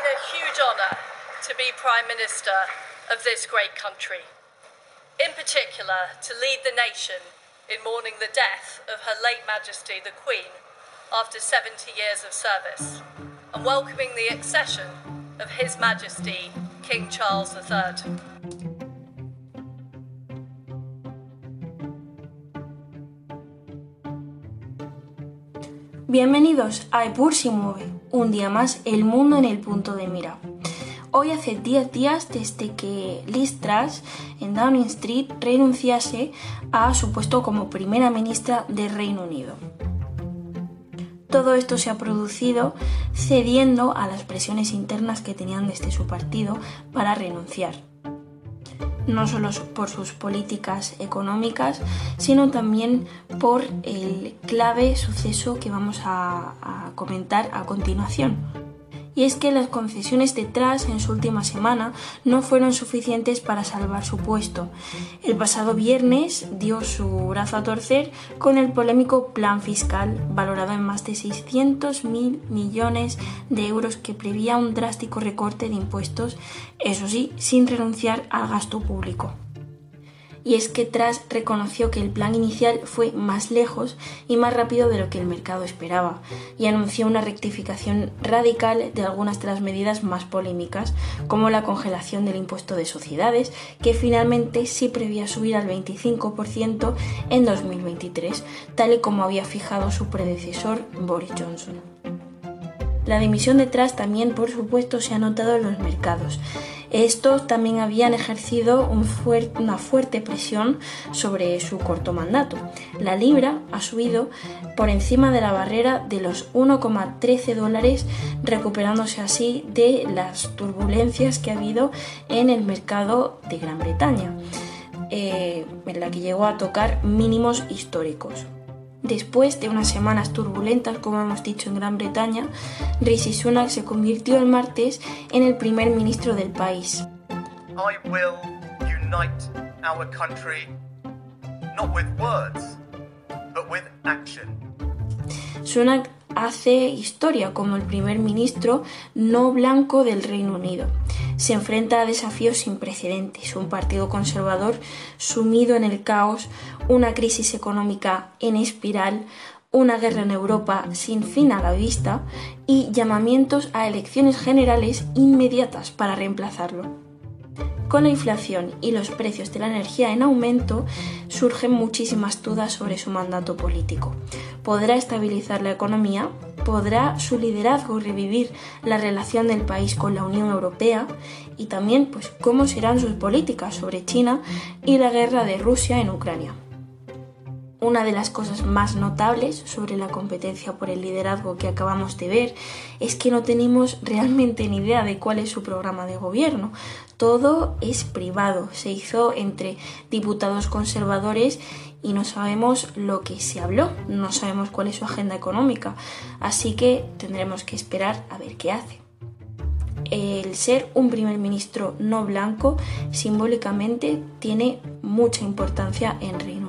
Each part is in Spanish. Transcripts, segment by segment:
been a huge honour to be Prime Minister of this great country. In particular, to lead the nation in mourning the death of Her late Majesty the Queen after 70 years of service, and welcoming the accession of His Majesty King Charles III. Bienvenidos a Epur si mueve, un día más el mundo en el punto de mira. Hoy hace 10 días desde que Liz Truss en Downing Street renunciase a su puesto como primera ministra del Reino Unido. Todo esto se ha producido cediendo a las presiones internas que tenían desde su partido para renunciar no solo por sus políticas económicas, sino también por el clave suceso que vamos a, comentar a continuación y es que las concesiones de Truss en su última semana no fueron suficientes para salvar su puesto. El pasado viernes dio su brazo a torcer con el polémico plan fiscal valorado en más de 600 mil millones de euros que prevía un drástico recorte de impuestos, eso sí, sin renunciar al gasto público y es que Tras reconoció que el plan inicial fue más lejos y más rápido de lo que el mercado esperaba y anunció una rectificación radical de algunas de las medidas más polémicas, como la congelación del impuesto de sociedades, que finalmente sí prevía subir al 25% en 2023, tal y como había fijado su predecesor Boris Johnson. La dimisión de Truss también, por supuesto, se ha notado en los mercados. Estos también habían ejercido una fuerte presión sobre su corto mandato. La libra ha subido por encima de la barrera de los 1,13 dólares, recuperándose así de las turbulencias que ha habido en el mercado de Gran Bretaña, eh, en la que llegó a tocar mínimos históricos. Después de unas semanas turbulentas, como hemos dicho en Gran Bretaña, Rishi Sunak se convirtió el martes en el primer ministro del país. I will unite our country, not with words, but with action. Sunak hace historia como el primer ministro no blanco del Reino Unido. Se enfrenta a desafíos sin precedentes, un partido conservador sumido en el caos, una crisis económica en espiral, una guerra en Europa sin fin a la vista y llamamientos a elecciones generales inmediatas para reemplazarlo. Con la inflación y los precios de la energía en aumento, surgen muchísimas dudas sobre su mandato político. ¿Podrá estabilizar la economía? ¿Podrá su liderazgo revivir la relación del país con la Unión Europea? Y también, pues, cómo serán sus políticas sobre China y la guerra de Rusia en Ucrania. Una de las cosas más notables sobre la competencia por el liderazgo que acabamos de ver es que no tenemos realmente ni idea de cuál es su programa de gobierno. Todo es privado, se hizo entre diputados conservadores y no sabemos lo que se habló, no sabemos cuál es su agenda económica, así que tendremos que esperar a ver qué hace. El ser un primer ministro no blanco simbólicamente tiene mucha importancia en Reino.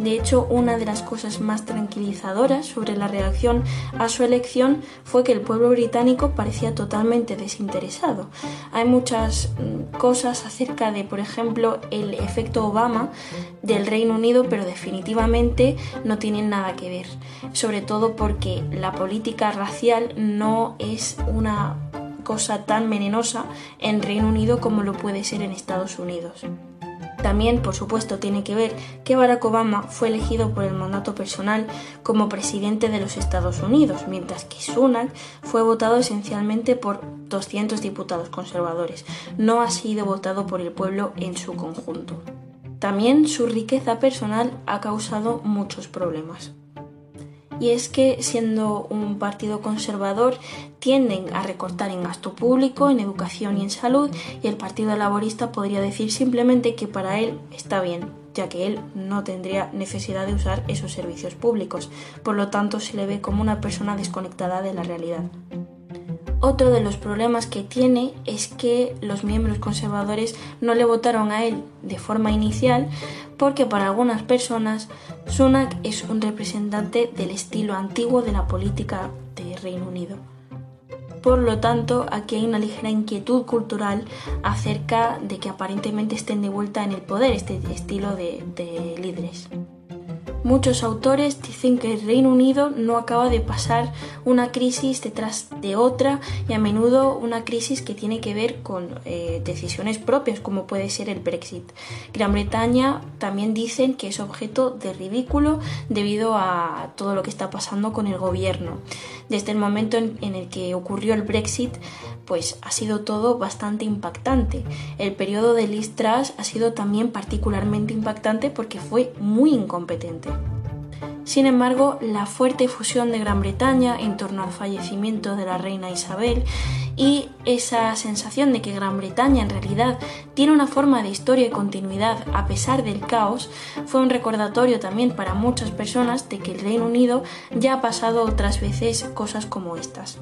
De hecho, una de las cosas más tranquilizadoras sobre la reacción a su elección fue que el pueblo británico parecía totalmente desinteresado. Hay muchas mm, cosas acerca de, por ejemplo, el efecto Obama del Reino Unido, pero definitivamente no tienen nada que ver. Sobre todo porque la política racial no es una cosa tan venenosa en Reino Unido como lo puede ser en Estados Unidos. También, por supuesto, tiene que ver que Barack Obama fue elegido por el mandato personal como presidente de los Estados Unidos, mientras que Sunak fue votado esencialmente por 200 diputados conservadores. No ha sido votado por el pueblo en su conjunto. También su riqueza personal ha causado muchos problemas y es que siendo un partido conservador tienden a recortar en gasto público, en educación y en salud y el Partido Laborista podría decir simplemente que para él está bien, ya que él no tendría necesidad de usar esos servicios públicos, por lo tanto se le ve como una persona desconectada de la realidad. Otro de los problemas que tiene es que los miembros conservadores no le votaron a él de forma inicial porque para algunas personas Sunak es un representante del estilo antiguo de la política de Reino Unido. Por lo tanto, aquí hay una ligera inquietud cultural acerca de que aparentemente estén de vuelta en el poder este estilo de, de líderes. Muchos autores dicen que el Reino Unido no acaba de pasar una crisis detrás de otra y a menudo una crisis que tiene que ver con eh, decisiones propias como puede ser el Brexit. Gran Bretaña también dicen que es objeto de ridículo debido a todo lo que está pasando con el gobierno. Desde el momento en, en el que ocurrió el Brexit, pues ha sido todo bastante impactante. El periodo de Liz Truss ha sido también particularmente impactante porque fue muy incompetente. Sin embargo, la fuerte fusión de Gran Bretaña en torno al fallecimiento de la reina Isabel y esa sensación de que Gran Bretaña en realidad tiene una forma de historia y continuidad a pesar del caos fue un recordatorio también para muchas personas de que el Reino Unido ya ha pasado otras veces cosas como estas.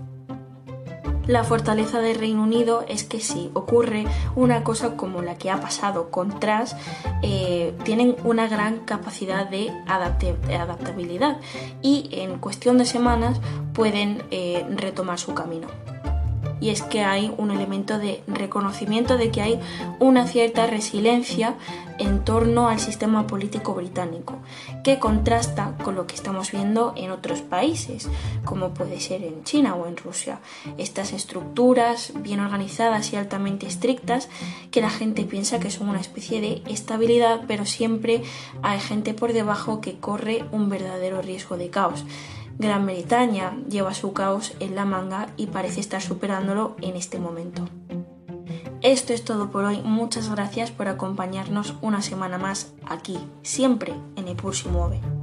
La fortaleza del Reino Unido es que si ocurre una cosa como la que ha pasado con Tras, eh, tienen una gran capacidad de adaptabilidad y en cuestión de semanas pueden eh, retomar su camino y es que hay un elemento de reconocimiento de que hay una cierta resiliencia en torno al sistema político británico, que contrasta con lo que estamos viendo en otros países, como puede ser en China o en Rusia. Estas estructuras bien organizadas y altamente estrictas que la gente piensa que son una especie de estabilidad, pero siempre hay gente por debajo que corre un verdadero riesgo de caos. Gran Bretaña lleva su caos en la manga y parece estar superándolo en este momento. Esto es todo por hoy. Muchas gracias por acompañarnos una semana más aquí, siempre en el Mueve.